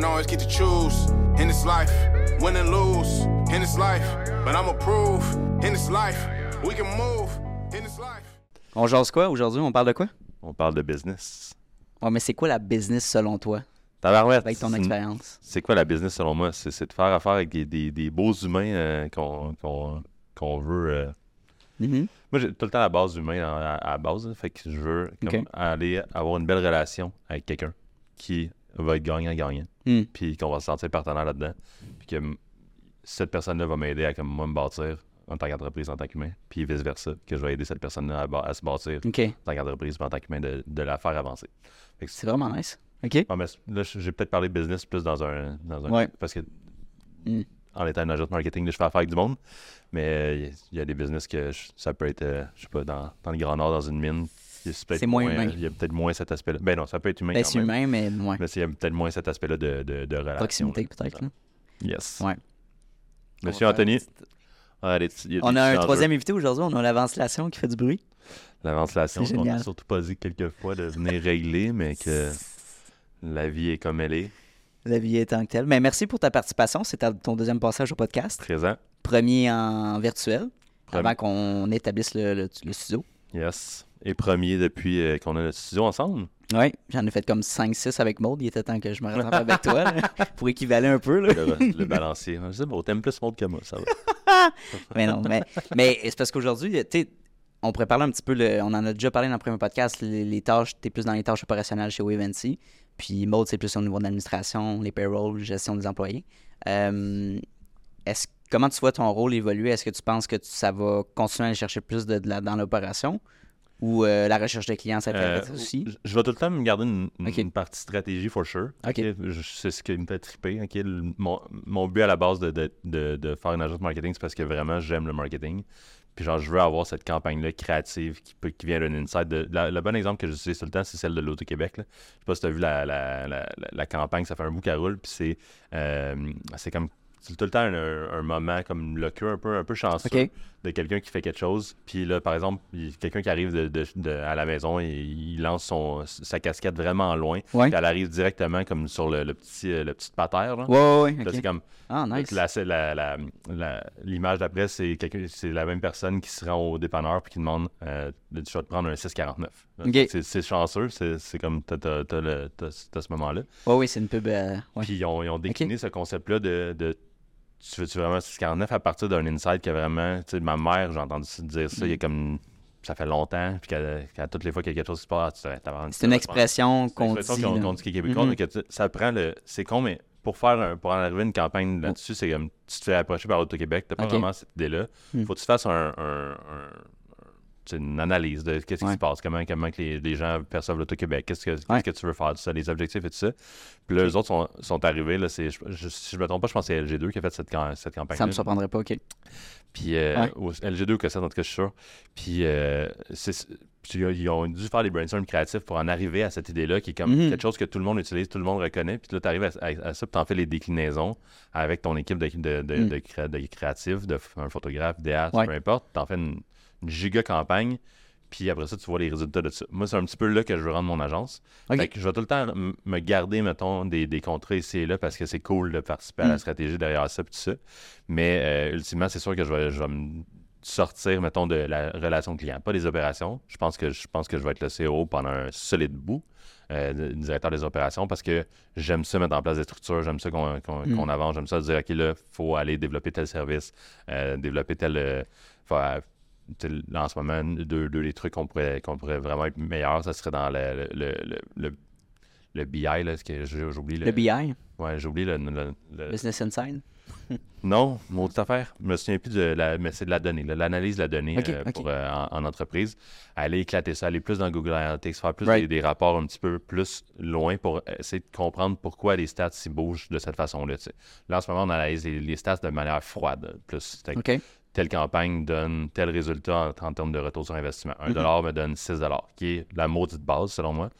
don't always get to choose in this life, win and lose in this life. But I'ma prove in this life, we can move in this life. On jase quoi aujourd'hui? On parle de quoi? On parle de business. Ouais, mais c'est quoi la business selon toi? Tabarouette, Avec ton expérience. C'est quoi la business selon moi? C'est de faire affaire avec des, des- des beaux humains euh, qu'on qu'on- qu'on veut. euh. Mhm. Moi, j'ai tout le temps la base humaine à, à la base. fait que je veux comme, Ok. aller avoir une belle relation avec quelqu'un qui va être gagnant-gagnant. Hmm. Puis qu'on va se sentir partenaire là-dedans. Puis que cette personne-là va m'aider à comme moi me bâtir en tant qu'entreprise, en tant qu'humain. Puis vice-versa, que je vais aider cette personne-là à, se bâtir en tant qu'entreprise, en tant qu'humain, de, de la faire avancer. C'est vraiment nice. OK. ah, mais là, j'ai peut-être parlé business plus dans un. Dans un Ouais. Parce que Mm. en étant un agent de marketing, je fais affaire avec du monde. Mais euh, il y a des business que je- ça peut être, euh, je sais pas, dans, dans le Grand Nord, dans une mine. Peut-être C'est moins humain. Il y a peut-être moins cet aspect-là. Ben non, ça peut être humain. Ben, c'est humain, mais ouais. Mais il y a peut-être moins cet aspect-là de, de, de relation. Proximité, peut-être. Yes. Ouais. Monsieur On Anthony. ah, des On a un troisième invité aujourd'hui. On a la ventilation qui fait du bruit. La ventilation, C'est on a génial. surtout pas dit quelques fois de venir régler, mais que la vie est comme elle est. La vie est en que telle. Mais merci pour ta participation. C'était ton deuxième passage au podcast. Présent. Premier en virtuel, Premier. avant qu'on établisse le, le- le studio. Yes. Et premier depuis euh, qu'on a notre studio ensemble. Oui, j'en ai fait comme 5-6 avec Maud. Il était temps que je me rattrape avec toi là, pour équivaler un peu. Là. Le, le balancier. Je sais pas, t'aimes plus monde que moi, ça va. Mais non, mais, mais c'est parce qu'aujourd'hui, tu sais, on pourrait parler un petit peu, le- on en a déjà parlé dans le premier podcast, les, les tâches, tu es plus dans les tâches opérationnelles chez Wavency. Puis Maud, c'est plus au niveau de l'administration, les payrolls, gestion des employés. Euh, est-ce, comment tu vois ton rôle évoluer? Est-ce que tu penses que tu- ça va continuer à aller chercher plus de, de la- dans l'opération? Ou euh, la recherche de clients, ça Euh, fait aussi? je- vais tout le temps me garder une, partie stratégie, for sure. C'est ce qui me fait triper. Le- mon, mon but à la base de, de, de, de faire une agence marketing, c'est parce que vraiment, j'aime le marketing. Puis genre, je veux avoir cette campagne-là créative qui, peut, qui vient d'un insight. De, la- le bon exemple que j'utilise tout le temps, c'est celle de l'Auto-Québec. Je sais pas si tu as vu la, la, la, la- la campagne, ça fait un bout qu'elle roule. Puis c'est euh, comme c'est tout le temps un, un moment comme loqueux, un peu, un peu chanceux. De quelqu'un qui fait quelque chose. Puis là, par exemple, quelqu'un qui arrive de, de- de- à la maison et il lance son, sa casquette vraiment loin. Ouais. Puis elle arrive directement comme sur le, le petit, le petit. Là. Ouais, ouais, c'est comme Ah, nice. la- c'est la- la- la- l'image d'après, c'est quelqu'un, c'est la même personne qui se rend au dépanneur puis qui demande euh, vais te prendre un 649. Là, Ok. C'est, c'est chanceux, c'est, c'est comme t'as, t'as- t'as le- t'as- t'as ce moment-là. Ouais, oui, c'est une pub. euh, ouais. Puis ils ont, ils ont décliné ce concept-là de, de tu veux-tu vraiment 649 à partir d'un insight qui a vraiment. Tu sais, ma mère, j'ai entendu dire ça il y a Mm. comme. Ça fait longtemps, puis qu'à, qu'à toutes les fois qu'il y a quelque chose qui se passe, tu c'est une expression c'est une qu'on dit. expression qu'on, là. qu'on dit qui est québécois, Mhm. mais que tu- ça prend le. C'est con, mais pour faire un- pour en arriver une campagne là-dessus, c'est comme tu te fais approcher par Auto-Québec, t'as pas Ok. vraiment cette idée-là. Mm. Faut que tu fasses un, un- un- une analyse de qu'est-ce qui se passe, comment, comment que les, les gens perçoivent l'Auto-Québec, qu'est-ce que, que tu veux faire, tout ça, les objectifs et tout ça. Puis là, eux autres sont, sont arrivés, là, c'est, je, je- si je me trompe pas, je pense que c'est LG2 qui a fait cette, cette campagne Ça me surprendrait pas, OK. puis euh, Ouais. au- LG2 ou Cassette, en tout cas, je suis sûr. Puis, euh, c'est- ils ont dû faire des brainstorms créatifs pour en arriver à cette idée-là, qui est comme Mhm. quelque chose que tout le monde utilise, tout le monde reconnaît. Puis là, tu arrives à, à- à ça, puis tu en fais les déclinaisons avec ton équipe de, de, de, Mm. de créa- de créatifs, de un photographe, Ouais. peu importe. Tu en fais une, une giga campagne. Puis après ça, tu vois les résultats de ça. Moi, c'est un petit peu là que je veux rendre mon agence. Fait que je vais tout le temps me garder, mettons, des, des contrats ici et là parce que c'est cool de participer à la Mm. stratégie derrière ça et tout ça. Mais euh, ultimement, c'est sûr que je vais, je vais me sortir, mettons, de la relation client, pas des opérations. Je pense que je pense que je vais être le CEO pendant un solide bout, euh, directeur des opérations, parce que j'aime ça mettre en place des structures, j'aime ça qu'on Mm. qu'on avance, j'aime ça dire, OK, là, faut aller développer tel service, euh, développer tel... faut- en ce moment, deux, deux des trucs qu'on pourrait, qu'on pourrait vraiment être meilleur, ça serait dans le, le, le, le, le BI, là, parce que j'oublie le... Le BI, Ouais, j'ai oublié le... Business Inside? non, maudite affaire. Je me souviens plus de la. Mais c'est de la donnée, là, l'analyse de la donnée euh, pour, euh, en, en entreprise. Aller éclater ça, aller plus dans Google Analytics, faire plus Right. des, des rapports un petit peu plus loin pour essayer de comprendre pourquoi les stats s'y bougent de cette façon-là. Là, en ce moment, on analyse les, les stats de manière froide. Plus Fait que OK. Telle campagne donne tel résultat en, en termes de retour sur investissement. Un Mhm. dollar me donne 6 dollars, qui est la maudite base, selon moi.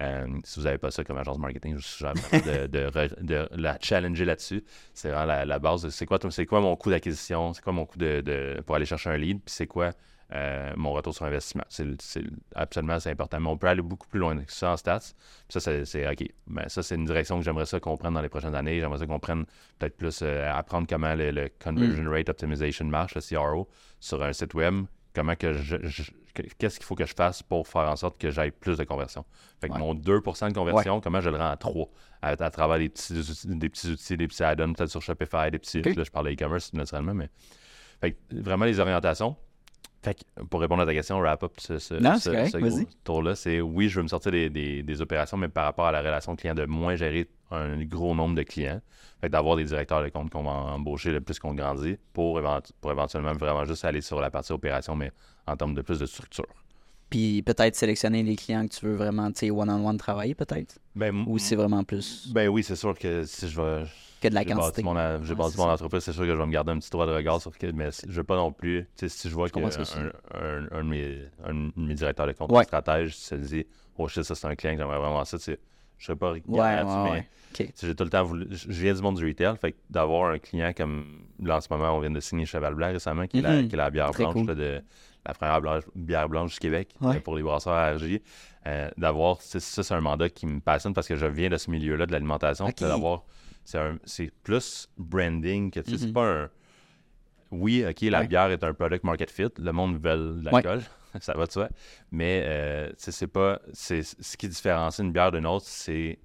Euh, si vous n'avez pas ça comme agence marketing, je vous suggère de, de de la challenger là-dessus. C'est vraiment la, la base. de C'est quoi, quoi mon coût d'acquisition? C'est quoi mon coût de, de- pour aller chercher un lead? Puis c'est quoi euh, mon retour sur investissement. C'est absolument c'est important. Mais on peut aller beaucoup plus loin que ça en stats. Puis ça, c'est- OK. Ben, ça, c'est une direction que j'aimerais ça qu'on prenne dans les prochaines années. J'aimerais ça qu'on prenne peut-être plus euh, apprendre comment le, le Conversion Rate Optimization marche, le CRO, sur un site web. Comment que je. je- que- Qu'est-ce qu'il faut que je fasse pour faire en sorte que j'aille plus de conversion? Fait que Ouais. mon 2% de conversion, comment je le rends à 3 à, à travers des petits, outils- des petits outils, des petits add-ons, peut-être sur Shopify, des petits. Là, je parle d'e-commerce naturellement, mais. Fait que vraiment les orientations. Fait que pour répondre à ta question, wrap up ce, ce, Non, ce- c'est correct, ce gros vas-y. tour-là, c'est oui, je veux me sortir des, des- des opérations, mais par rapport à la relation client, de moins gérer un gros nombre de clients. Fait que d'avoir des directeurs de compte qu'on va embaucher le plus qu'on grandit pour, pour éventuellement vraiment juste aller sur la partie opération, mais en termes de plus de structure. Puis peut-être sélectionner les clients que tu veux vraiment, tu sais, one-on-one travailler, peut-être? Ben, Ou c'est vraiment plus ben oui, c'est sûr que si je vais. Que de la quantité. j'ai bâti mon entreprise, c'est sûr que je vais me garder un petit droit de regard sur que, mais je veux pas non plus, sais, si je vois qu'un un, un, de mes, un de mes directeurs de compte Ouais. stratège se dit, oh shit, ça c'est un client que j'aimerais vraiment ça, tu sais, je serais pas Ouais, regardant là-dessus, ouais, mais sais, j'ai tout le temps voulu, je viens du monde du retail, fait que d'avoir un client comme, là en ce moment, on vient de signer Cheval Blanc récemment, qui, est, la, Mhm. qui est la bière blanche, de, la première blanche- bière blanche du Québec Ouais. euh, pour les brasseurs à RJ. Euh, d'avoir, ça c'est un mandat qui me passionne parce que je viens de ce milieu-là de l'alimentation, d'avoir c'est plus branding que tu sais, c'est Mhm. pas un oui ok la Ouais. bière est un product market fit le monde veut de l'alcool ça va de soi mais euh, c'est pas ce qui différencie une bière d'une autre c'est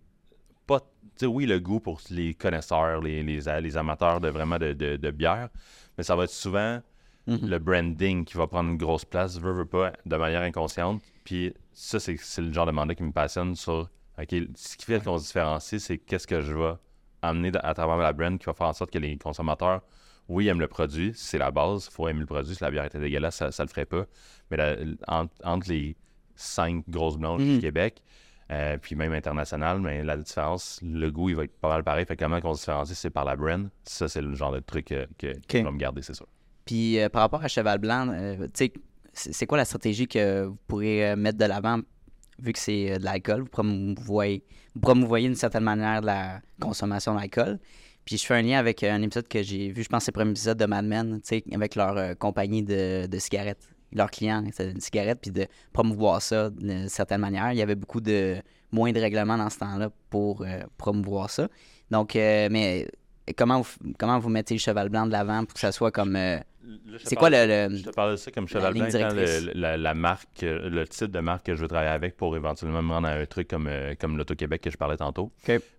pas tu sais oui le goût pour les connaisseurs les, les, les amateurs de vraiment de, de, de bière mais ça va être souvent Mhm. le branding qui va prendre une grosse place, veut, veut pas, de manière inconsciente. Puis ça, c'est c'est le genre de mandat qui me passionne sur, OK, ce qui fait qu'on se différencie, c'est qu'est-ce que je vais amener à travers la brand qui va faire en sorte que les consommateurs, oui, aiment le produit, c'est la base, il faut aimer le produit. Si la bière était dégueulasse, ça, ça le ferait pas. Mais la- entre, entre les cinq grosses blanches Mhm. du Québec, euh, puis même international, mais la différence, le goût, il va être pas mal pareil. Fait que comment qu'on se différencie, c'est par la brand. Ça, c'est le genre de truc que, que vais me garder, c'est sûr. Puis euh, par rapport à Cheval Blanc, euh, tu sais, c'est quoi la stratégie que vous pourrez mettre de l'avant vu que c'est euh, de l'alcool? Vous promouvoyez, vous promouvoyez d'une certaine manière la consommation d'alcool. Puis je fais un lien avec euh, un épisode que j'ai vu, je pense c'est le premier épisode de Mad Men, avec leur euh, compagnie de, de cigarettes. Leurs clients, c'est une cigarette, puis de promouvoir ça d'une certaine manière. Il y avait beaucoup de moins de règlements dans ce temps-là pour promouvoir ça. Donc, euh, mais comment vous, comment vous mettez le cheval blanc de l'avant pour que ça soit comme. euh, c'est quoi le. le- Je te parle de ça comme cheval blanc, le, la, la marque, euh, le type de marque que je veux travailler avec pour éventuellement me rendre à un truc comme, euh, comme l'Auto-Québec que je parlais tantôt.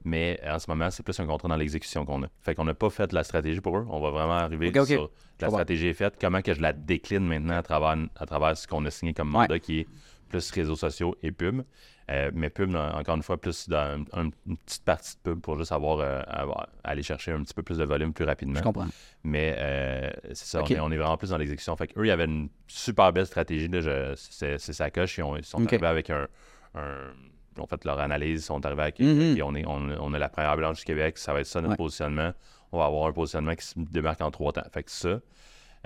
Mais en ce moment, c'est plus un contrat dans l'exécution qu'on a. Fait qu'on n'a pas fait la stratégie pour eux. On va vraiment arriver sur la stratégie est faite, comment que je la décline maintenant à travers, à travers ce qu'on a signé comme mandat qui est plus réseaux sociaux et pub. Euh, mais pub, encore une fois, plus dans un- un- une petite partie de pub pour juste avoir, euh, avoir- aller chercher un petit peu plus de volume plus rapidement. Je comprends. Mais euh, c'est ça, on, est, on est vraiment plus dans l'exécution. Fait qu'eux, ils avaient une super belle stratégie. C'est sa coche. Ils, ont- ils sont arrivés avec un, un- Ils ont fait leur analyse. Ils sont arrivés avec. Puis on, est, on, on a la première blanche du Québec. Ça va être ça notre Ouais. positionnement. On va avoir un positionnement qui se démarque en trois temps. Fait que ça.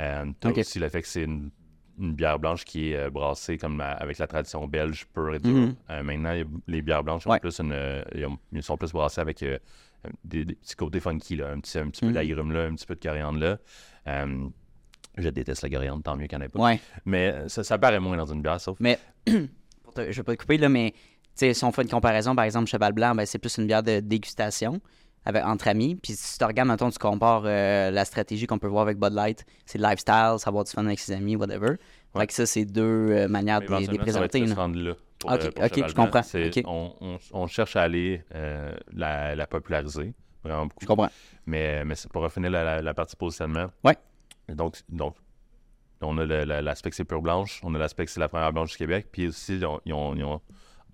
Euh, aussi le fait que c'est une, une bière blanche qui est euh, brassée comme la- avec la tradition belge pure et dure. Mhm. Euh, maintenant, les, les bières blanches ont Ouais. plus une, euh, ils, ont- ils sont plus brassées avec des, des petits côtés funky, là, un petit, un petit peu Mhm. d'agrumes là, un petit peu de coriandre là. Je déteste la coriandre, tant mieux qu'il n'y en ait pas. Ouais. Mais ça, ça paraît moins dans une bière, sauf. Mais, je vais pas te couper, là, mais si on fait une comparaison, par exemple, Cheval Blanc, ben, c'est plus une bière de dégustation avec, entre amis. Puis si tu regardes, mettons, tu compares euh, la stratégie qu'on peut voir avec Bud Light, c'est le lifestyle, savoir du fun avec ses amis, whatever. Fait Ouais. que ça, c'est deux euh, manières de les- Éventuellement, ça va être présenter. là. Pour, Ok, euh, pour je comprends. On, on- on cherche à aller la, la populariser, vraiment beaucoup. Je comprends. Mais, mais c'est pour finir la, la- la partie positionnement. Ouais. Donc, donc on a l'aspect que c'est pure blanche, on a l'aspect que c'est la première blanche du Québec, puis aussi, ont- ils ont-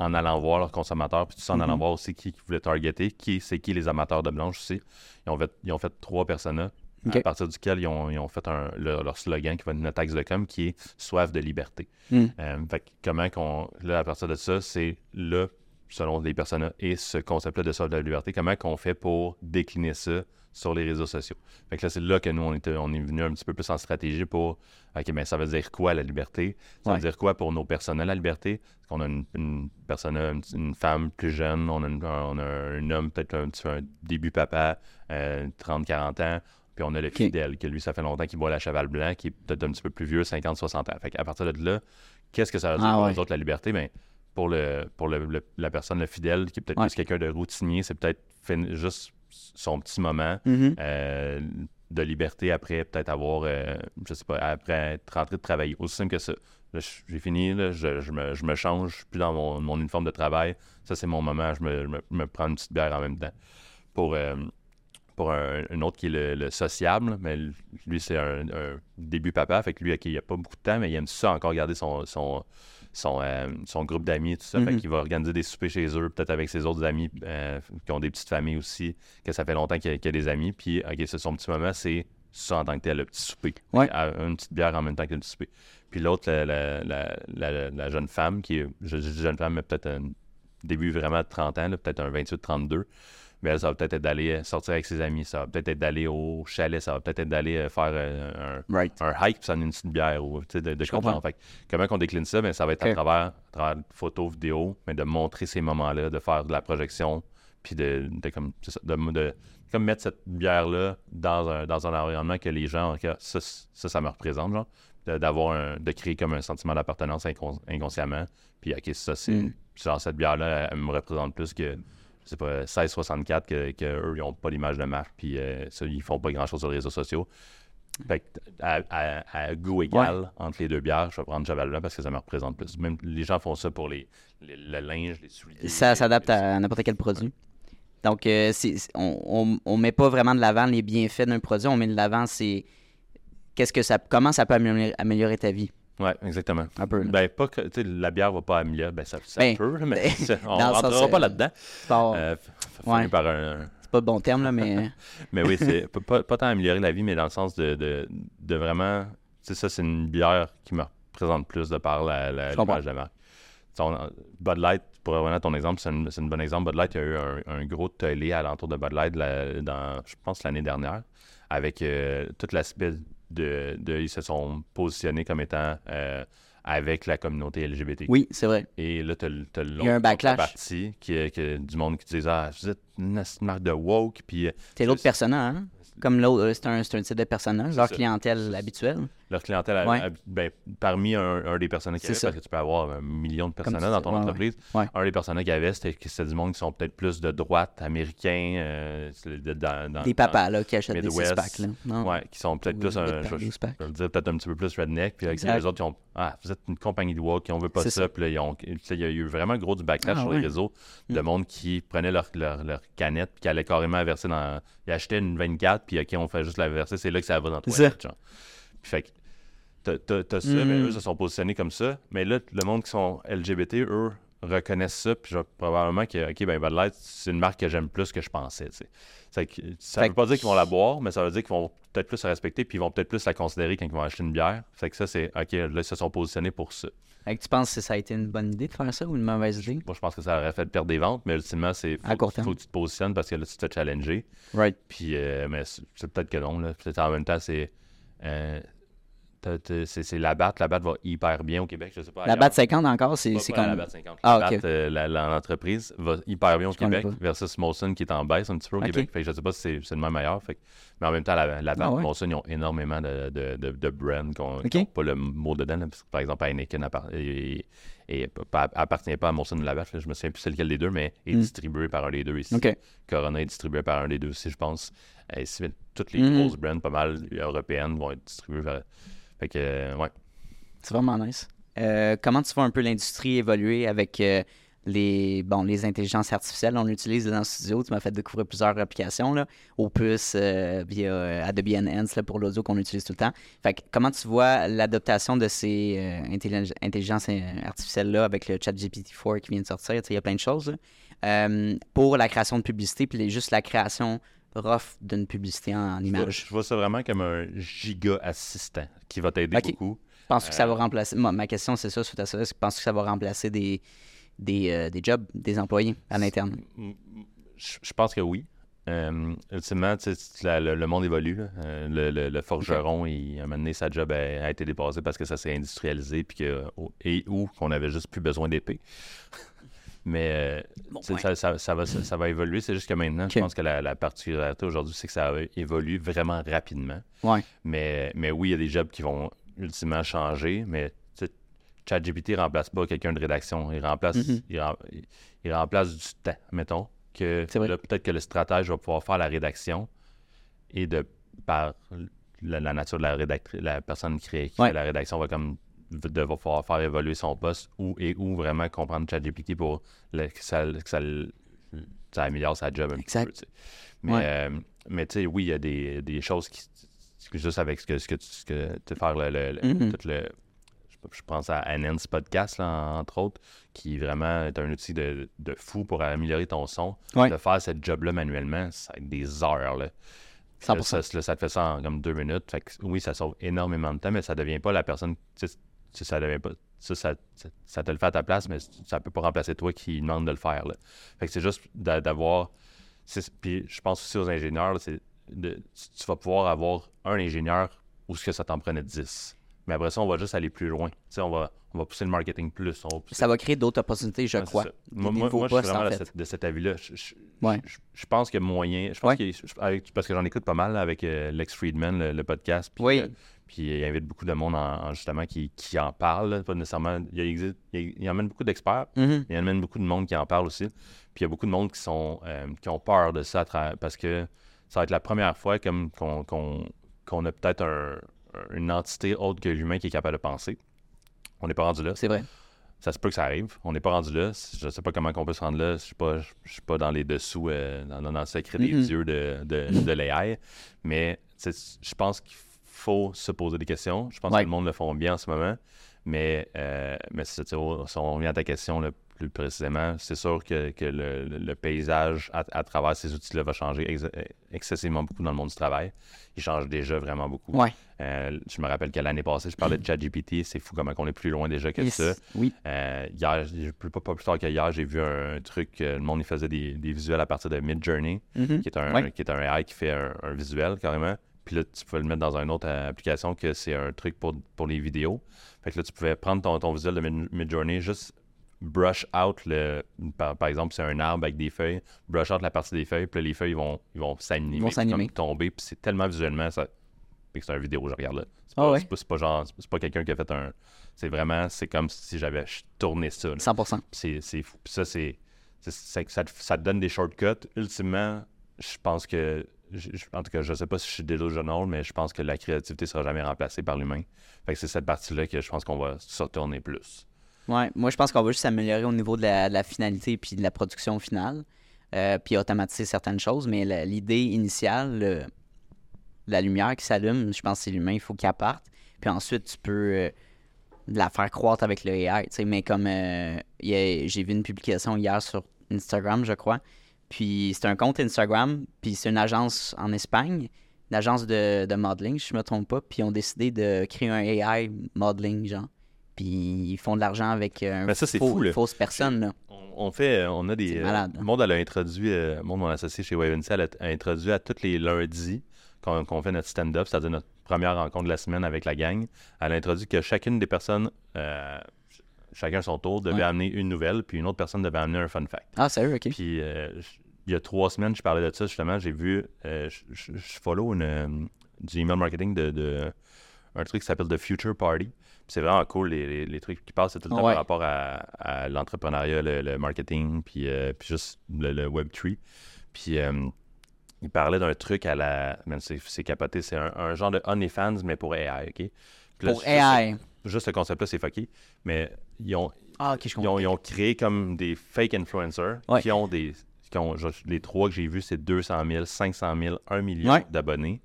en allant voir leurs consommateurs, puis tout ça en allant Mhm. voir aussi qui, qui voulaient targeter, qui c'est qui les amateurs de blanche aussi. Ils ont fait, ils ont fait trois personas, Ok. à partir duquel ils ont, ils ont fait un- leur, leur slogan qui va être notre axe de com, qui est soif de liberté. Euh, fait que comment qu'on. Là, à partir de ça, c'est là, selon les personas et ce concept-là de soif de liberté, comment qu'on fait pour décliner ça sur les réseaux sociaux. Fait que là, c'est là que nous, on, était, on est venu un petit peu plus en stratégie pour OK, mais ça veut dire quoi la liberté? Ça Ouais. veut dire quoi pour nos personas la liberté? Parce qu'on a une, une persona, une, une femme plus jeune, on a, une- on a un homme, peut-être un petit peu un début papa, euh, 30-40 ans. Puis Puis on a le fidèle, que lui, ça fait longtemps qu'il boit la cheval blanc, qui est peut-être un petit peu plus vieux, 50-60 ans. Fait qu'à partir de là, qu'est-ce que ça veut dire Ah pour ouais. les autres, la liberté? Ben, pour le, pour le, le- la personne, le fidèle, qui est peut-être Ouais. plus quelqu'un de routinier, c'est peut-être juste son petit moment Mhm. euh, de liberté après peut-être avoir, euh, je sais pas, après être rentré de travailler. Aussi simple que ça. J'ai fini, là, je, je me, je me change, je suis plus dans mon, mon uniforme de travail. Ça, c'est mon moment, je me, me- me prends une petite bière en même temps. Pour, euh, pour un, un autre qui est le, le sociable, mais lui, c'est un, un début papa, fait que lui, OK, il a pas beaucoup de temps, mais il aime ça encore garder son, son, son, euh, son groupe d'amis tout ça. Fait Mhm. qu'il va organiser des soupers chez eux, peut-être avec ses autres amis euh, qui ont des petites familles aussi, que ça fait longtemps qu'il y a, qu'il y a des amis. Puis, OK, c'est son petit moment, c'est ça en tant que tel, le petit souper. Ouais. À- Une petite bière en même temps que le petit souper. Puis l'autre, la, la, la, la- la jeune femme, qui est, je, je dis jeune femme, mais peut-être un début vraiment de 30 ans, peut-être un 28-32. Mais elle, ça va peut-être être d'aller euh, sortir avec ses amis, ça va peut-être être d'aller au chalet, ça va peut-être être d'aller euh, faire euh, un, Right. un hike, puis ça une petite bière ou tu sais, de, de Je comprends. Fait que comment qu'on décline ça? Ben, ça va être à travers, à travers photos, vidéos, mais de montrer ces moments-là, de faire de la projection, puis de, de comme, de, de- comme mettre cette bière-là dans un, dans un environnement que les gens, ok, ça, ça, ça me représente, genre, de, d'avoir un, de créer comme un sentiment d'appartenance incon- inconsciemment. Puis, ok, ça, c'est, Mm. genre, cette bière-là, elle, me représente plus que, je sais pas, 1664, que, que eux, ils n'ont pas l'image de marque, puis euh, ça, ils font pas grand-chose sur les réseaux sociaux. Fait que à, à- à goût égal entre les deux bières, je vais prendre Blanc parce que ça me représente plus. Même les gens font ça pour les, les- le linge, les souliers. Ça s'adapte à n'importe quel produit. Donc, euh, on, on met pas vraiment de l'avant les bienfaits d'un produit, on met de l'avant c'est qu'est-ce que ça, comment ça peut améliorer, améliorer ta vie, Ouais, exactement. un peu. là. Ben, pas que, la bière va pas améliorer, ben, ça, ça Ben, peut, mais ben, ça- on le rentrera pas là-dedans. Euh, ouais. par un, c'est pas le bon terme, là, mais Mais oui, c'est pas- pas, tant améliorer la vie, mais dans le sens de, de, de vraiment. Tu sais, ça, c'est une bière qui me représente plus de par la, la l'image de marque. Tu sais, on- Bud Light, pour revenir à ton exemple, c'est une- c'est un bon exemple. Bud Light, il y a eu un, un gros tollé alentour de Bud Light la- dans, je pense, l'année dernière, avec euh, tout l'aspect de, de. Ils se sont positionnés comme étant euh, avec la communauté LGBT. oui, c'est vrai. Et là, tu as, Il y a un backlash. partie qui, du monde qui disait Ah, vous êtes une marque de woke, puis euh, C'est l'autre persona, hein? Comme l'autre, euh, c'est un, un type de personnage, leur clientèle habituelle. Leur clientèle, a- Ouais. a- ben, parmi un, un des personnages qui avait, ça. parce que tu peux avoir un million de tu dans ton ouais, entreprise, Ouais. un des personnages qu'il y avait, c'était du monde qui sont peut-être plus de droite, américains, euh, dans, dans- Des papas, là, qui achètent des Midwest. Non? dans- ouais, qui sont peut-être plus, des un, je, packs, packs. le dire, peut-être un petit peu plus redneck, puis avec les autres qui ont Ah, vous êtes une compagnie de woke, on veut pas ça, ça. puis là, ils ont- il y a eu vraiment gros du backlash Ah, sur les réseaux de Mm. monde qui prenait leur, leur, leur canette, puis qui allait carrément verser dans. Ils achetaient une 24, puis OK, on fait juste la verser, c'est là que ça va dans C'est toi. ça. Genre. Puis fait que t'as- ça, Mm. mais eux se sont positionnés comme ça. Mais là, le monde qui sont LGBT, eux, reconnaissent ça, puis genre, probablement que, OK, ben Bud Light, c'est une marque que j'aime plus que je pensais, ça Fait veut pas dire qu'ils vont la boire, mais ça veut dire qu'ils vont peut-être plus la respecter, puis ils vont peut-être plus la considérer quand ils vont acheter une bière. Fait que ça, c'est, OK, là, ils se sont positionnés pour ça. Fait que tu penses que ça a été une bonne idée de faire ça ou une mauvaise idée? Moi, je pense que ça aurait fait perdre des ventes, mais ultimement, c'est faut, faut que tu te positionnes parce que là, tu te fais challenger. Right. Puis, euh, mais c'est peut-être que non. Peut-être en même temps, c'est. euh, c'est la batte. La batte va hyper bien au Québec. Je sais pas. La batte 50 encore, c'est pas comme. la batte 50. Ah, la ok. batte, euh, l'entreprise va hyper bien au Je Québec versus Molson qui est en baisse un petit peu au. Québec. Fait que je sais pas si c'est- le même ailleurs. Fait que- mais en même temps, la, la batte, Ah ouais. Molson, ils ont énormément de, de, de, de brands qui ont pas le mot dedans. là, parce que, par exemple, Heineken et, et- pas- appartient pas à Molson ou la batte. là, je me souviens plus c'est lequel des deux, mais est Mm. distribué par un des deux ici. Corona est distribué par un des deux aussi, je pense. Et si- toutes les Mhm. grosses brands, pas mal européennes, vont être distribuées vers. Fait que, euh, ouais. C'est vraiment nice. Euh, comment tu vois un peu l'industrie évoluer avec euh, les, bon, les intelligences artificielles? On l'utilise dans le studio. Tu m'as fait découvrir plusieurs applications, là, Opus, via Adobe Enhance là, pour l'audio qu'on utilise tout le temps. Fait que comment tu vois l'adaptation de ces intellig- intelligences artificielles-là avec le chat GPT-4 qui vient de sortir? Il y a plein de choses pour la création de publicité, puis juste la création rough d'une publicité en, en Je vois, image. je vois ça vraiment comme un giga assistant qui va t'aider beaucoup. Penses-tu que ça va Euh, remplacer. Ma, ma question, c'est ça, suite à ça. Est-ce que penses que ça va remplacer des, des, euh, des jobs, des employés à l'interne? Je, je pense que oui. Euh, ultimement, la- le, le monde évolue. Euh, le, le- le forgeron, il, à un moment donné, sa job a, a été dépassée parce que ça s'est industrialisé puis que, et ou qu'on avait juste plus besoin d'épée. Mais euh, Bon, ouais. ça, ça- ça va, ça, ça va évoluer. C'est juste que maintenant, je pense que la, la particularité aujourd'hui, c'est que ça évolue vraiment rapidement. Ouais. Mais, mais oui, il y a des jobs qui vont ultimement changer, mais ChatGPT remplace pas quelqu'un de rédaction. Il remplace, Mhm. il, rem- il- il remplace du temps, mettons. Que peut-être que le stratège va pouvoir faire la rédaction et de par la, la nature de la rédactrice, la personne qui, crée- qui Ouais. fait la rédaction va comme devoir pouvoir faire évoluer son poste ou et ou vraiment comprendre ChatGPT pour le- que ça, que ça, améliore sa job un Exact. petit peu. Mais, Ouais. euh, mais tu sais, oui, il y a des, des choses qui juste avec ce que, ce que tu ce que tu faire le, le- le- tout le je- pense à Anance Podcast, là, entre autres, qui vraiment est un outil de, de fou pour améliorer ton son. Ouais. De faire cette job-là manuellement, ça va être des heures. Là. Puis là, 100%. ça, là, ça te fait ça en comme deux minutes. Fait que, oui, ça sauve énormément de temps, mais ça devient pas la personne. Ça devient pas. Ça, ça, ça- ça te le fait à ta place, mais ça peut pas remplacer toi qui demande de le faire. Là. Fait que c'est juste d'a- d'avoir. Puis je pense aussi aux ingénieurs, c'est tu- vas pouvoir avoir un ingénieur où ce que ça t'en prenait 10. Mais après ça, on va juste aller plus loin. On va, on va pousser le marketing plus. On va pousser- Ça va créer d'autres opportunités, je crois. Moi, moi, moi, je suis vraiment en de, cette- de cet avis-là. Je, je- Ouais. je- je pense a moyen. Je pense Ouais. a- avec- parce que j'en écoute pas mal là, avec euh, Lex Friedman, le, le podcast. Puis, Oui. euh, puis il invite beaucoup de monde en, en- justement qui, qui en parle. pas nécessairement. Il, existe, il, il emmène beaucoup d'experts. Mhm. Il emmène beaucoup de monde qui en parle aussi. Puis il y a beaucoup de monde qui sont euh, qui ont peur de ça parce que ça va être la première fois comme qu'on a peut-être un- une entité autre que l'humain qui est capable de penser. On n'est pas rendu là. C'est vrai. Ça se peut que ça arrive. On n'est pas rendu là. Je sais pas comment on peut se rendre là. Je suis pas, je suis pas dans les dessous, euh, dans, dans le secret des Mhm. dieux de, de, de l'AI. Mais je pense qu'il faut se poser des questions. Je pense Ouais. que le monde le font bien en ce moment. Mais, euh, mais si on revient à ta question là, plus précisément, c'est sûr que, que le, le- le paysage à, à travers ces outils-là va changer ex- excessivement beaucoup dans le monde du travail. Il change déjà vraiment beaucoup. Ouais. Euh, je me rappelle que l'année passée, je parlais de ChatGPT. C'est fou comment on est plus loin déjà que Yes. ça. Oui. Euh, hier, pas, pas plus tard qu'hier, j'ai vu un, truc, euh, le monde il faisait des, des visuels à partir de Midjourney, Mhm. qui est un, Ouais. qui est un AI qui fait un, un visuel carrément. Puis là, tu pouvais le mettre dans une autre euh, application que c'est un truc pour, pour les vidéos. Fait que là, tu pouvais prendre ton, ton visuel de Mid- Midjourney, juste brush out le. Par, par exemple, c'est un arbre avec des feuilles, brush out la partie des feuilles, puis là, les feuilles vont, ils vont s'animer. Vont tomber, puis c'est tellement visuellement, ça. Puis c'est une vidéo, je regarde là. C'est Ah pas, ouais. c'est pas, genre, c'est pas quelqu'un qui a fait un. C'est vraiment, c'est comme si j'avais tourné ça. là. 100%. Puis C'est fou. Puis ça, c'est. Ça, te- ça te donne des shortcuts. Ultimement, je pense que. je- En tout cas, je sais pas si je suis delusional, mais je pense que la créativité sera jamais remplacée par l'humain. Fait que c'est cette partie-là que je pense qu'on va se retourner plus. Ouais, moi je pense qu'on va juste s'améliorer au niveau de la, finalité puis de la production finale, euh, puis automatiser certaines choses, mais l'idée initiale, le- la lumière qui s'allume, je pense que c'est l'humain, il faut qu'il parte, puis ensuite tu peux euh, la faire croître avec le AI, mais comme euh, j'ai vu une publication hier sur Instagram, je crois, puis c'est un compte Instagram, puis c'est une agence en Espagne, une agence de, de modeling, si je me trompe pas, puis ils ont décidé de créer un AI modeling, genre. Puis ils font de l'argent avec euh, un Mais ça, c'est faux- fou, là. une fausse personne. Là. On, on fait, on a des. Euh, malade. le monde, elle a introduit, euh, monde, mon associé chez Wavency, elle a, a introduit à tous les lundis qu'on qu'on fait notre stand-up, c'est-à-dire notre première rencontre de la semaine avec la gang. Elle a introduit que chacune des personnes, euh, chacun son tour, devait Ouais. amener une nouvelle, puis une autre personne devait amener un fun fact. Ah, sérieux, ok. Puis euh, il y a trois semaines, je parlais de ça justement. J'ai vu, euh, je- je follow une, euh, du email marketing de, de- un truc qui s'appelle The Future Party. C'est vraiment cool, les, les- les trucs qui passent, c'est tout le temps Ouais. par rapport à, à l'entrepreneuriat, le, le marketing, puis, euh, puis juste le, le Web3. Puis euh, il parlait d'un truc à la. c'est capoté, c'est un, un genre de OnlyFans, mais pour AI, OK? Là, Pour juste- AI. Juste ce concept-là, c'est fucké. Mais ils ont, Ah, ils ont, ils ont créé comme des fake influencers Ouais. qui ont des. Qui ont, les trois que j'ai vus, c'est 200 000, 500 000, 1 million Ouais. d'abonnés.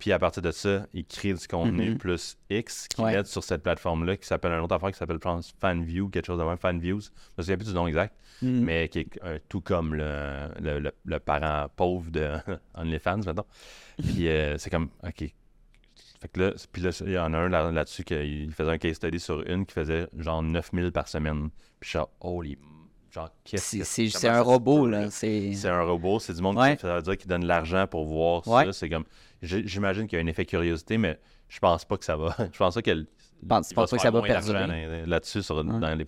Puis à partir de ça, ils créent du contenu Mhm. plus X qui Ouais. mettent sur cette plateforme-là qui s'appelle une autre affaire qui s'appelle FanView, quelque chose de même, FanViews. Je me souviens plus du nom exact, Mhm. mais qui est un- tout comme le, le, le- le parent pauvre de OnlyFans, maintenant. Puis euh, c'est comme, OK. Fait que là, puis là, il y en a un là- là-dessus qui faisait un case study sur une qui faisait genre 9000 par semaine. Puis je genre, holy. Genre, qu'est-ce que C'est c'est un robot, là. C'est un robot, c'est du monde Ouais. qui ça veut dire qu'il donne l'argent pour voir Ouais. ça. C'est comme. J'imagine qu'il y a un effet curiosité, mais je pense pas que ça va. Je pense pas pense- il pense se pas que ça va perdurer. là-dessus sur, dans les.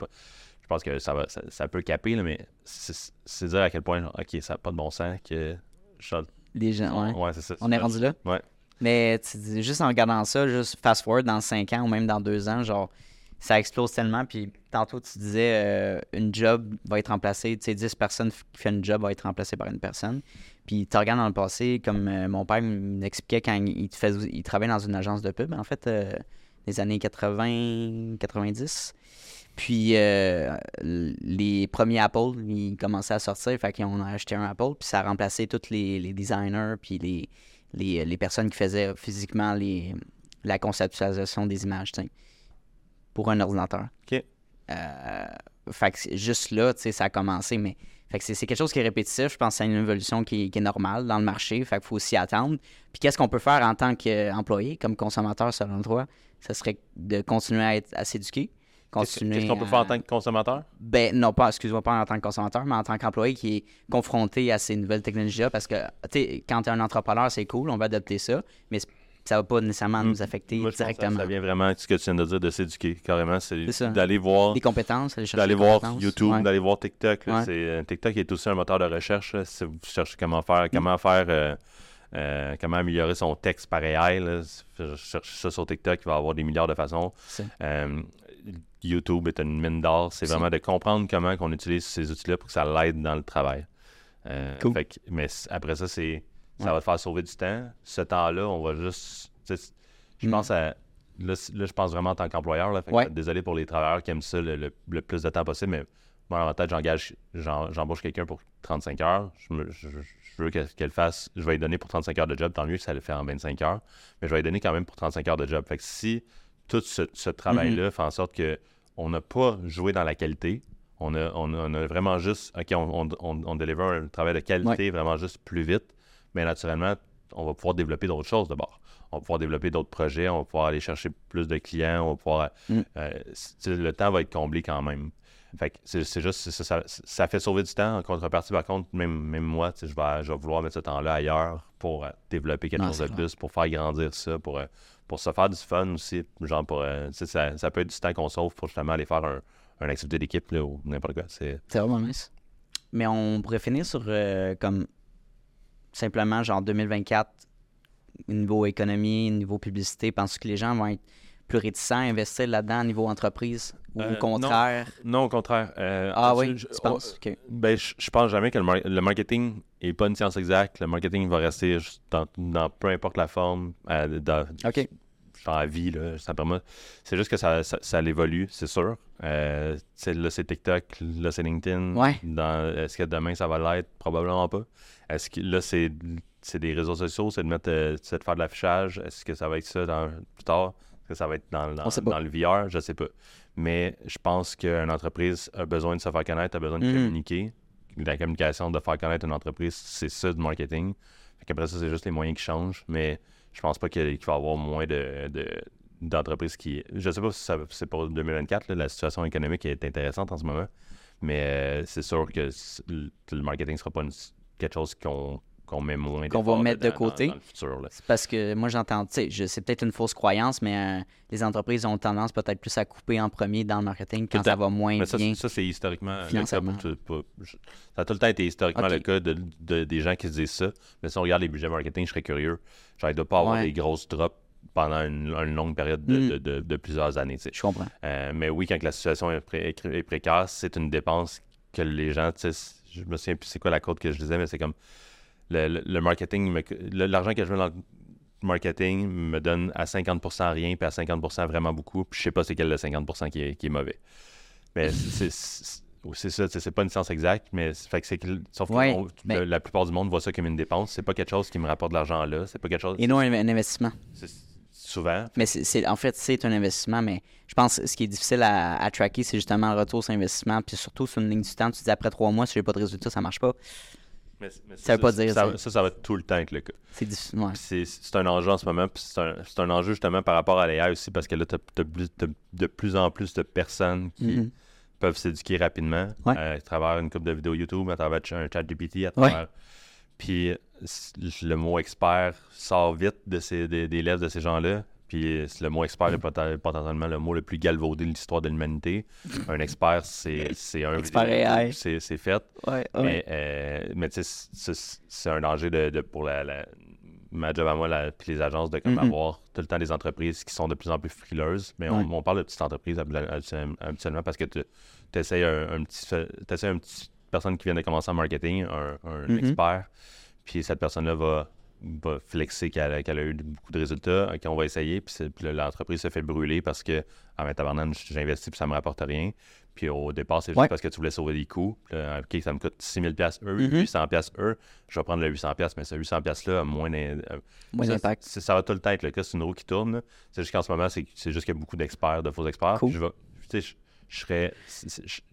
Je pense que ça, va, ça, ça peut caper, là, mais c'est dire à quel point, genre, ok, ça n'a pas de bon sens que. je- Les gens, ouais. Ouais, c'est ça. On est rendu là? Ouais. Mais tu juste en regardant ça, juste fast forward dans 5 ans ou même dans 2 ans, genre, ça explose tellement. Puis tantôt, tu disais, euh, une job va être remplacée, tu sais, 10 personnes qui font une job va être remplacée par une personne. Puis tu regardes dans le passé, comme euh, mon père m'expliquait quand il, te il travaillait dans une agence de pub, en fait, euh, les années 80, 90. Puis euh, les premiers Apple, ils commençaient à sortir, fait qu'on a acheté un Apple, puis ça a remplacé tous les, les designers, puis les, les, les personnes qui faisaient physiquement les, la conceptualisation des images, pour un ordinateur. Ok. Euh, fait que juste là, ça a commencé, mais fait que c'est c'est quelque chose qui est répétitif. Je pense que c'est une évolution qui, est- qui est normale dans le marché. Fait qu'il faut s'y attendre. Puis qu'est-ce qu'on peut faire en tant qu'employé, comme consommateur, selon toi? Ce serait de continuer à, être, à s'éduquer. Qu'est-ce qu'on peut faire en tant que consommateur? ben, non, pas, excuse-moi, pas en tant que consommateur, mais en tant qu'employé qui est confronté à ces nouvelles technologies-là. Parce que, tu sais, quand tu es un entrepreneur, c'est cool, on va adopter ça, mais ça va pas nécessairement nous affecter Mm. Moi, je pense que directement. Ça, ça vient vraiment de ce que tu viens de dire, de s'éduquer, carrément. C'est d'aller voir. Les compétences, D'aller voir. YouTube, Ouais. d'aller voir TikTok. là. Ouais. Euh, TikTok est aussi un moteur de recherche. là. Si vous cherchez comment faire, comment faire, euh, euh, comment améliorer son texte par AI, là, vous cherchez ça sur TikTok, il va y avoir des milliards de façons. Euh, YouTube est une mine d'or. C'est vraiment de comprendre comment on utilise ces outils-là pour que ça l'aide dans le travail. Euh, Cool. fait que- mais après ça, c'est ça Ouais. va te faire sauver du temps. Ce temps-là, on va juste. Je Mm. pense à. Là, je pense vraiment en tant qu'employeur. Ouais. Désolé pour les travailleurs qui aiment ça le, le- le plus de temps possible, mais moi, en tête, j'engage, j'en- j'embauche quelqu'un pour 35 heures. Je, me- je- veux qu'elle fasse. Je vais lui donner pour 35 heures de job, tant mieux que ça le fait en 25 heures. Mais je vais lui donner quand même pour 35 heures de job. Fait que si tout ce, ce travail-là fait en sorte que on n'a pas joué dans la qualité, on a, on a, on a vraiment juste. OK, on, on, on, deliver un travail de qualité vraiment juste plus vite, mais naturellement, on va pouvoir développer d'autres choses d'abord. On va pouvoir développer d'autres projets, on va pouvoir aller chercher plus de clients, on va pouvoir. Mm. euh, le temps va être comblé quand même. Fait que c'est juste, ça, ça, ça fait sauver du temps. En contrepartie, par contre, même, même moi, je vais, je vais vouloir mettre ce temps-là ailleurs pour euh, développer quelque Non, chose de plus, pour faire grandir ça, pour, euh, pour se faire du fun aussi. Genre, pour, euh, ça, ça peut être du temps qu'on sauve pour justement aller faire un, une activité d'équipe là, ou n'importe quoi. C'est C'est vraiment nice. Mais on pourrait finir sur comme simplement genre 2024, niveau économie, niveau publicité. Penses-tu que les gens vont être plus réticents à investir là-dedans niveau entreprise ou Euh, au contraire? Non, au contraire. Euh, Ah oui, je- tu penses? Ok. Ben, je, je pense jamais que le, mar- le marketing est pas une science exacte. Le marketing va rester dans, dans peu importe la forme, euh, dans, dans la vie, là, simplement. C'est juste que ça, ça, ça évolue, c'est sûr. Euh, là, c'est TikTok, là, c'est LinkedIn. Ouais. Est-ce que demain, ça va l'être? Probablement pas. Est-ce que là, c'est c'est des réseaux sociaux, c'est de mettre euh, de faire de l'affichage. Est-ce que ça va être ça dans, plus tard? Que ça va être dans, le VR? Je sais pas. Mais je pense qu'une entreprise a besoin de se faire connaître, a besoin de Mhm. communiquer. La communication, de faire connaître une entreprise, c'est ça du marketing. Fait Après ça, c'est juste les moyens qui changent. Mais je pense pas qu'il va y avoir moins de, de- d'entreprises qui. Je sais pas si c'est pour 2024. là, la situation économique est intéressante en ce moment. Mais euh, c'est sûr que le le marketing sera pas une- quelque chose qu'on qu'on met moins Qu'on va mettre de dedans côté. dans le futur, là. C'est parce que moi, j'entends, tu sais, c'est peut-être une fausse croyance, mais euh, les entreprises ont tendance peut-être plus à couper en premier dans le marketing quand ça va moins Mais ça, bien. ça, c'est historiquement le cas. financièrement. pour tout- pour- je- ça a tout le temps été historiquement le cas de, de- des gens qui se disent ça. Mais si on regarde les budgets marketing, je serais curieux. Ne doit pas avoir Ouais. des grosses drops pendant une, une longue période de, Mm. de- de- de plusieurs années. Je comprends. Euh, mais oui, quand la situation est, pré- est précaire, c'est une dépense que les gens, je me souviens plus c'est quoi la cote que je disais, mais c'est comme le, le- marketing, l'argent que je mets dans le marketing me donne à 50% rien, puis à 50% vraiment beaucoup, puis je sais pas c'est quel le 50% qui est, qui est mauvais. Mais c'est- ça, c'est pas une science exacte, mais fait que c'est que- sauf que on- le- la plupart du monde voit ça comme une dépense. C'est pas quelque chose qui me rapporte de l'argent là, c'est pas quelque chose. Et non un, un investissement. souvent, Mais c'est, c'est- en fait, c'est un investissement, mais je pense que ce qui est difficile à, à tracker, c'est justement le retour sur investissement. Puis surtout sur une ligne du temps, tu dis après trois mois, si j'ai pas de résultat, ça marche pas. Mais, mais Ça veut pas dire ça, ça. ça, ça va tout le temps être le cas. C'est. Ouais. Puis C'est un enjeu en ce moment, puis c'est un, un enjeu justement par rapport à l'AI aussi, parce que là, tu as, de plus en plus de personnes qui Mhm. peuvent s'éduquer rapidement Ouais. euh, à travers une coupe de vidéos YouTube, à travers un chat GPT, à Ouais. travers... Puis c- le mot expert sort vite de ces, des, des lèvres de ces gens-là, Puis le mot expert est poten- potentiellement le mot le plus galvaudé de l'histoire de l'humanité. Un expert, c'est c'est un Expert c'est c'est fait. Ouais, Mais, euh, mais tu sais, c'est- un danger de, de- pour la, la- ma job à moi, la, puis les agences, de comme avoir tout le temps des entreprises qui sont de plus en plus frileuses. Mais on, Ouais. on parle de petites entreprises habituellement parce que tu essayes un, un petit, une petite personne qui vient de commencer en marketing, un, un Mhm. expert, puis cette personne-là va, va flexer qu'elle a, eu beaucoup de résultats, qu'on va essayer, puis, l'entreprise se fait brûler parce que, ah, tabarnak, j'investis puis ça me rapporte rien. Puis au départ, c'est juste Ouais. parce que tu voulais sauver des coûts. OK, ça me coûte 6 000 eux, Mhm. 800 eux. Je vais prendre le 800 mais ce 800 $-là a moins euh, ça, d'impact. c'est- Ça va tout le temps être le cas, c'est une roue qui tourne. C'est juste qu'en ce moment, c'est juste qu'il y a beaucoup d'experts, de faux experts. Cool. Je vais, je, serais.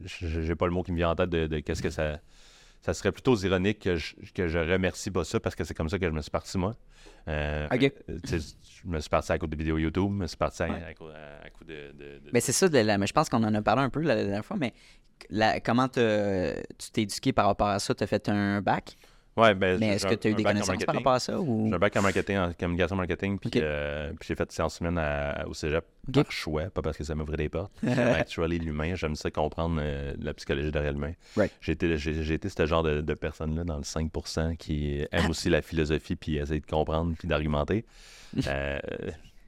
J'ai pas le mot qui me vient en tête de, de qu'est-ce que ça. Ça serait plutôt ironique que je, que je remercie pas ça parce que c'est comme ça que je me suis parti, moi. Euh, Ok. euh, je me suis parti à cause de vidéos YouTube, je me suis parti à, à cause, à- à cause de, de- de- Mais c'est ça, de la- mais je pense qu'on en a parlé un peu la, la dernière fois, mais la- comment tu t'es éduqué par rapport à ça? Tu as fait un bac? Ouais, ben, Mais est-ce que tu as eu des connaissances par rapport à ça? Ou... J'ai un bac en marketing, en communication marketing, puis euh, j'ai fait sciences humaines à- au cégep Ok. par choix, pas parce que ça m'ouvrait des portes. Actually l'humain, j'aime ça comprendre euh, la psychologie derrière l'humain. Right. J'ai été, j'ai, été ce genre de, de personne-là dans le 5% qui aime aussi la philosophie, puis essaie de comprendre, puis d'argumenter. Euh,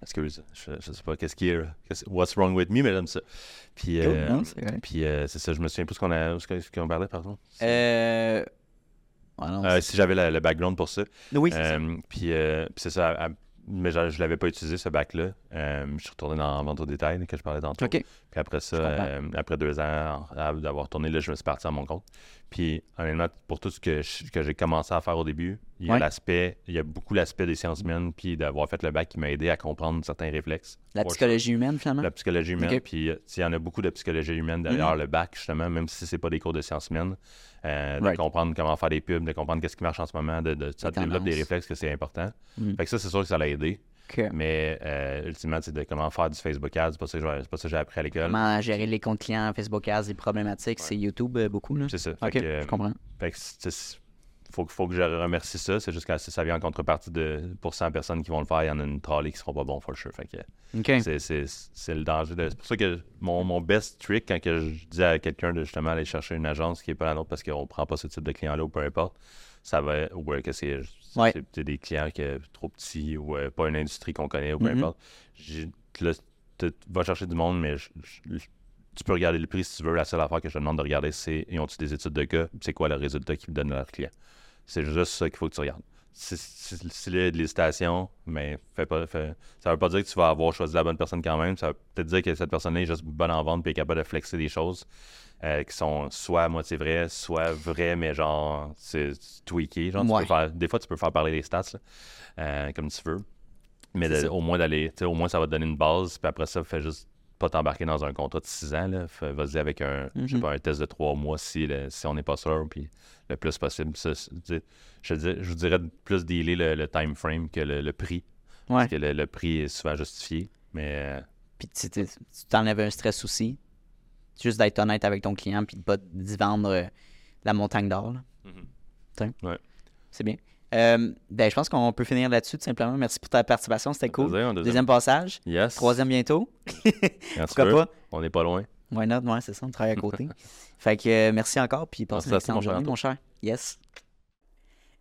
excuse, je, je sais pas qu'est-ce qui est, what's wrong with me, mais j'aime ça. Puis, Cool, euh, puis euh, c'est ça, je me souviens plus ce qu'on, a, ce qu'on parlait, pardon. Euh... non, Euh, si j'avais le background pour ça. oui, c'est ça. Euh, puis, euh, puis c'est ça. à- mais je, je l'avais pas utilisé, ce bac-là. Euh, je suis retourné dans vente au détail, que je parlais tantôt. OK. Puis après ça, euh, après deux ans d'avoir tourné, là, je me suis parti à mon compte. Puis honnêtement, pour tout ce que, je- que j'ai commencé à faire au début, il y a Ouais. l'aspect, il y a beaucoup l'aspect des sciences humaines, puis d'avoir fait le bac qui m'a aidé à comprendre certains réflexes. La psychologie humaine, finalement? la psychologie humaine. Puis, euh, il y en a beaucoup de psychologie humaine derrière le bac, justement, même si c'est pas des cours de sciences humaines. Euh, de Right. comprendre comment faire des pubs, de comprendre qu'est-ce qui marche en ce moment, de, de- ça développe des réflexes que c'est important. Mm. Fait que ça, c'est sûr que ça l'a aidé. Mais euh, ultimement, c'est de comment faire du Facebook Ads. C'est pas ça que j'ai- appris à l'école. Comment gérer les comptes clients, Facebook Ads, les problématiques, c'est YouTube euh, beaucoup, là? C'est ça. Fait OK, que, je comprends. Fait que faut, faut que je remercie ça. C'est juste que si ça vient en contrepartie de pour 100 personnes qui vont le faire, il y en a une trolley qui seront pas bons for sure. Fait que c'est, le danger. de- C'est pour ça que mon, mon best trick, quand que je dis à quelqu'un de justement aller chercher une agence qui n'est pas la nôtre parce qu'on prend pas ce type de client-là ou peu importe, ça va. Ou que c'est, Ouais. c'est- c'est des clients qui sont trop petits ou euh, pas une industrie qu'on connaît ou peu Mhm. importe. J'ai- là, tu vas chercher du monde, mais je- je- je- tu peux regarder le prix si tu veux. La seule affaire que je te demande de regarder, c'est ils ont-tu des études de cas, c'est quoi le résultat qu'ils donnent à leurs clients? C'est juste ça qu'il faut que tu regardes. Si, de l'hésitation, mais fais pas, ça veut pas dire que tu vas avoir choisi la bonne personne quand même. Ça veut peut-être dire que cette personne-là est juste bonne en vente et est capable de flexer des choses euh, qui sont soit à moitié vraies, soit vraies, mais genre, c'est tweaké. Genre, tu Ouais. peux faire- des fois, tu peux faire parler les stats là, euh, comme tu veux. Mais de- au moins d'aller, tu sais, au moins ça va te donner une base, puis après ça, fais juste pas t'embarquer dans un contrat de 6 ans. Vas-y avec un, je sais Mhm. pas, un test de 3 mois si, le- si on n'est pas sûr, puis le plus possible. Ça, je, dis- je vous dirais plus dealer le, le time frame que le, le prix. Ouais. Parce que le, prix est souvent justifié. Mais euh, Puis tu t'enlèves un stress aussi. Juste d'être honnête avec ton client puis de pas d'y vendre euh, la montagne d'or. Ouais. C'est bien. Euh, ben, je pense qu'on peut finir là-dessus, tout simplement. Merci pour ta participation, c'était cool. deuxième, deuxième. Deuxième passage. yes. Troisième bientôt. Pourquoi veux. pas? On n'est pas loin. Why not? Ouais, c'est ça, on travaille à côté. fait que euh, merci encore, puis passe Merci une à toi, mon excellente cher journée, mon cher. Yes.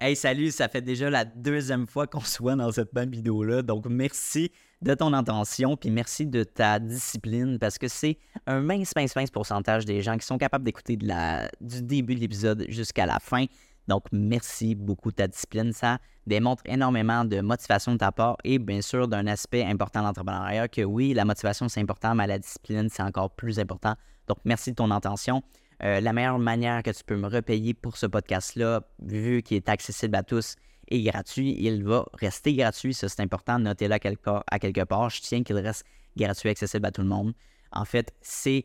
Hey, salut, ça fait déjà la deuxième fois qu'on se voit dans cette même vidéo-là. Donc, merci de ton attention, puis merci de ta discipline, parce que c'est un mince, mince, mince pourcentage des gens qui sont capables d'écouter de la, du début de l'épisode jusqu'à la fin. Donc, merci beaucoup de ta discipline. Ça démontre énormément de motivation de ta part et bien sûr d'un aspect important de l'entrepreneuriat que oui, la motivation c'est important, mais la discipline c'est encore plus important. Donc, merci de ton attention. Euh, la meilleure manière que tu peux me repayer pour ce podcast-là, vu qu'il est accessible à tous et gratuit, il va rester gratuit. Ça, c'est important. Notez-le à quelque, part, à quelque part. Je tiens qu'il reste gratuit, accessible à tout le monde. En fait, c'est